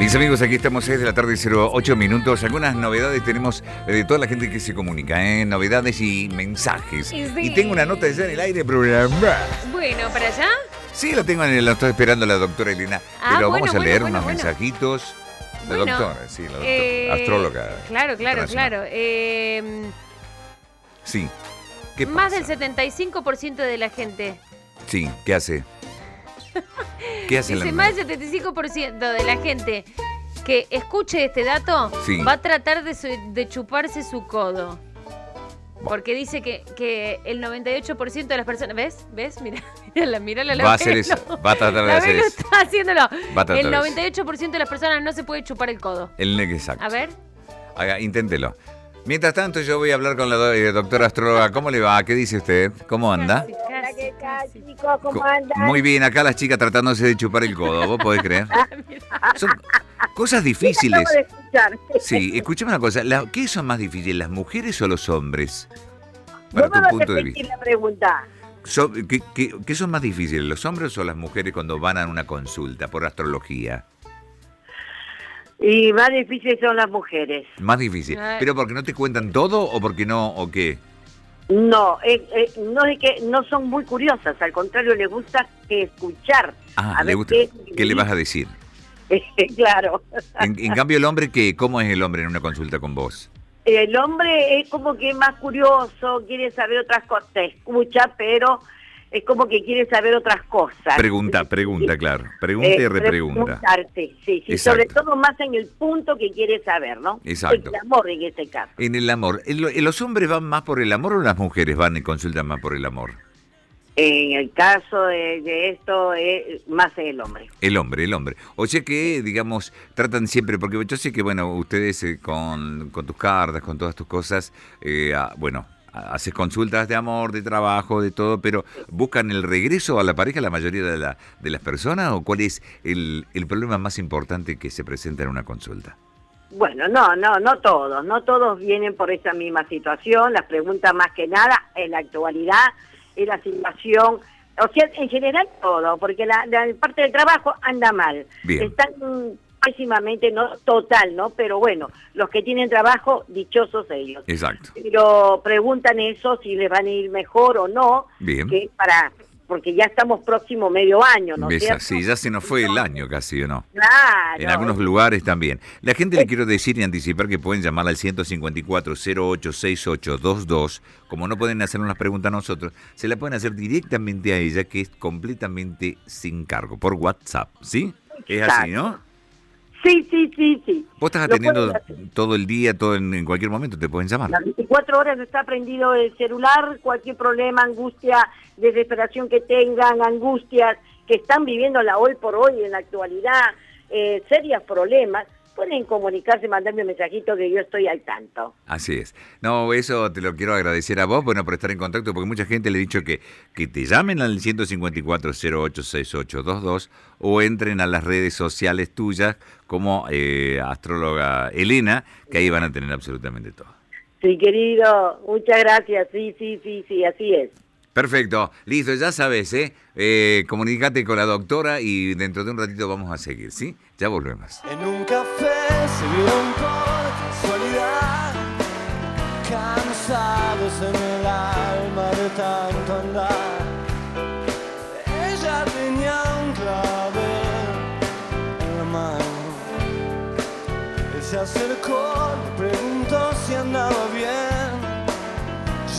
Mis amigos, aquí estamos 6 de la tarde, 08 minutos. Algunas novedades tenemos eh, de toda la gente que se comunica, ¿eh? novedades y mensajes. Y sí. Y tengo una nota ya en el aire, pero... Bueno, ¿para allá? Sí, la tengo en el, la estoy esperando la doctora Elena. Ah, pero bueno, vamos a bueno, leer bueno, unos mensajitos. La doctora, sí, la doctora. Eh, astróloga. Claro, claro, claro. Eh, Sí. ¿Qué más pasa? del 75% de la gente. Sí, ¿qué hace? ¿Qué hace Dice, la más del 75% de la gente que escuche este dato Sí. va a tratar de, su- de chuparse su codo. Porque dice que, que el 98% de las personas. ¿Ves? ¿Ves? Mira, mírala, mírala. la Va a hacer eso. Va a tratar de hacer eso. está haciéndolo. Va a tratar El eso. 98% de las personas no se puede chupar el codo. El exacto. A ver. Haga, inténtelo. Mientras tanto, yo voy a hablar con la do- eh, doctora astróloga. ¿Cómo le va? ¿Qué dice usted? ¿Cómo anda? Muy bien, acá las chicas tratándose de chupar el codo. ¿Vos podés creer? Son cosas difíciles. Sí, escúchame una cosa. ¿Qué son más difíciles, las mujeres o los hombres? ¿Vos Para tu punto de vista. la pregunta? So- ¿Qué, qué- qué son más difíciles, los hombres o las mujeres cuando van a una consulta por astrología? Y más difíciles son las mujeres. Más difícil. ¿Pero porque no te cuentan todo o porque no o qué? No, eh, eh, no es que no son muy curiosas, al contrario, les gusta que escuchar. Ah, A le ver gusta. qué- ¿Qué le vas a decir? claro. En, en cambio, el hombre, ¿qué? ¿cómo es el hombre en una consulta con vos? El hombre es como que más curioso, quiere saber otras cosas, te escucha, pero es como que quiere saber otras cosas. Pregunta, pregunta, claro. Pregunta Eh, y repregunta. sí, sí, sobre todo más en el punto que quiere saber, ¿no? Exacto. El amor en este caso. En el amor, ¿el- ¿los hombres van más por el amor o las mujeres van y consultan más por el amor? En el caso de, de esto, es más el hombre. El hombre, el hombre. O sea que, digamos, tratan siempre, porque yo sé que, bueno, ustedes eh, con, con tus cartas, con todas tus cosas, eh, ah, bueno, haces consultas de amor, de trabajo, de todo, pero ¿buscan el regreso a la pareja la mayoría de, la- de las personas o cuál es el, el problema más importante que se presenta en una consulta? Bueno, no, no, no todos, no todos vienen por esa misma situación. Las preguntas más que nada en la actualidad es la situación, o sea, en general todo, porque la, la parte del trabajo anda mal. Bien. Están pésimamente, no total, ¿no? Pero bueno, los que tienen trabajo, dichosos ellos. Exacto. Pero preguntan eso, si les van a ir mejor o no, Bien. que para porque ya estamos próximo medio año, ¿no? es así, ya se nos fue el año casi, ¿o no? Claro. En algunos lugares también. La gente le quiero decir y anticipar que pueden llamar al 154-086822. Como no pueden hacer unas preguntas a nosotros, se la pueden hacer directamente a ella, que es completamente sin cargo, por WhatsApp, ¿sí? Es así, ¿no? Sí, sí, sí, sí. Vos estás Lo atendiendo todo el día, todo en, en cualquier momento, te pueden llamar. Las 24 horas está prendido el celular, cualquier problema, angustia, desesperación que tengan, angustias que están viviendo la hoy por hoy en la actualidad, eh, serios problemas, pueden comunicarse, mandarme un mensajito que yo estoy al tanto. Así es. No, eso te lo quiero agradecer a vos, bueno, por estar en contacto, porque mucha gente le he dicho que, que te llamen al 154-086822 o entren a las redes sociales tuyas como eh, astróloga Elena, que ahí van a tener absolutamente todo. Sí, querido, muchas gracias, sí, sí, sí, sí, así es. Perfecto, listo, ya sabes, ¿eh? eh comunícate con la doctora y dentro de un ratito vamos a seguir, ¿sí? Ya volvemos. En un café se vieron por casualidad, cansados en el alma de tanto andar. Ella tenía un clavel en la mano. Él se acercó, le preguntó si andaba